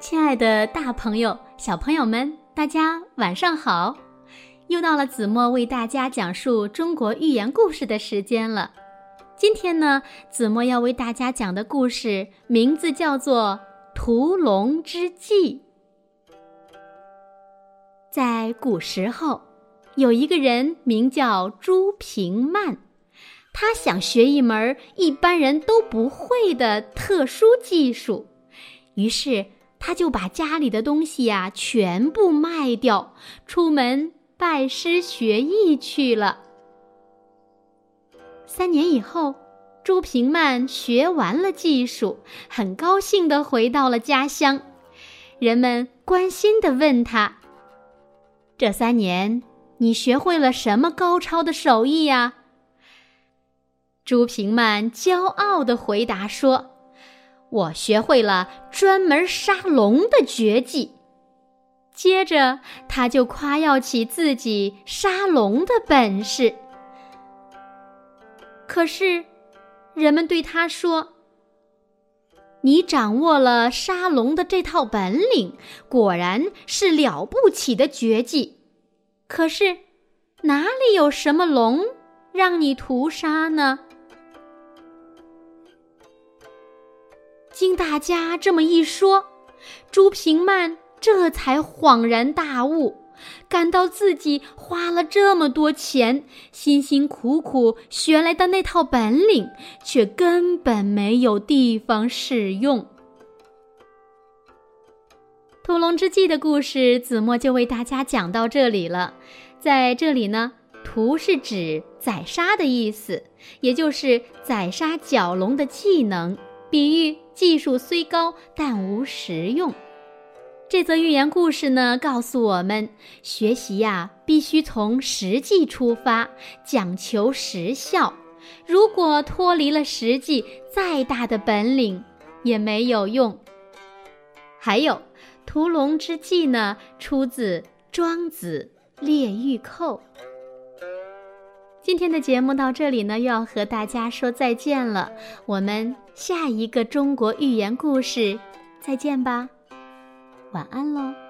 亲爱的，大朋友、小朋友们，大家晚上好！又到了子墨为大家讲述中国寓言故事的时间了。今天呢，子墨要为大家讲的故事名字叫做《屠龙之计》。在古时候，有一个人名叫朱平曼。他想学一门一般人都不会的特殊技术，于是。他就把家里的东西呀全部卖掉，出门拜师学艺去了。三年以后，朱平曼学完了技术，很高兴的回到了家乡。人们关心的问他：“这三年，你学会了什么高超的手艺呀？”朱平曼骄傲的回答说。我学会了专门杀龙的绝技，接着他就夸耀起自己杀龙的本事。可是，人们对他说：“你掌握了杀龙的这套本领，果然是了不起的绝技。可是，哪里有什么龙让你屠杀呢？”经大家这么一说，朱平曼这才恍然大悟，感到自己花了这么多钱，辛辛苦苦学来的那套本领，却根本没有地方使用。屠龙之计的故事，子墨就为大家讲到这里了。在这里呢，“屠”是指宰杀的意思，也就是宰杀角龙的技能。比喻技术虽高，但无实用。这则寓言故事呢，告诉我们，学习呀，必须从实际出发，讲求实效。如果脱离了实际，再大的本领也没有用。还有，屠龙之计呢，出自《庄子·列御寇》。今天的节目到这里呢，又要和大家说再见了。我们下一个中国寓言故事再见吧，晚安喽。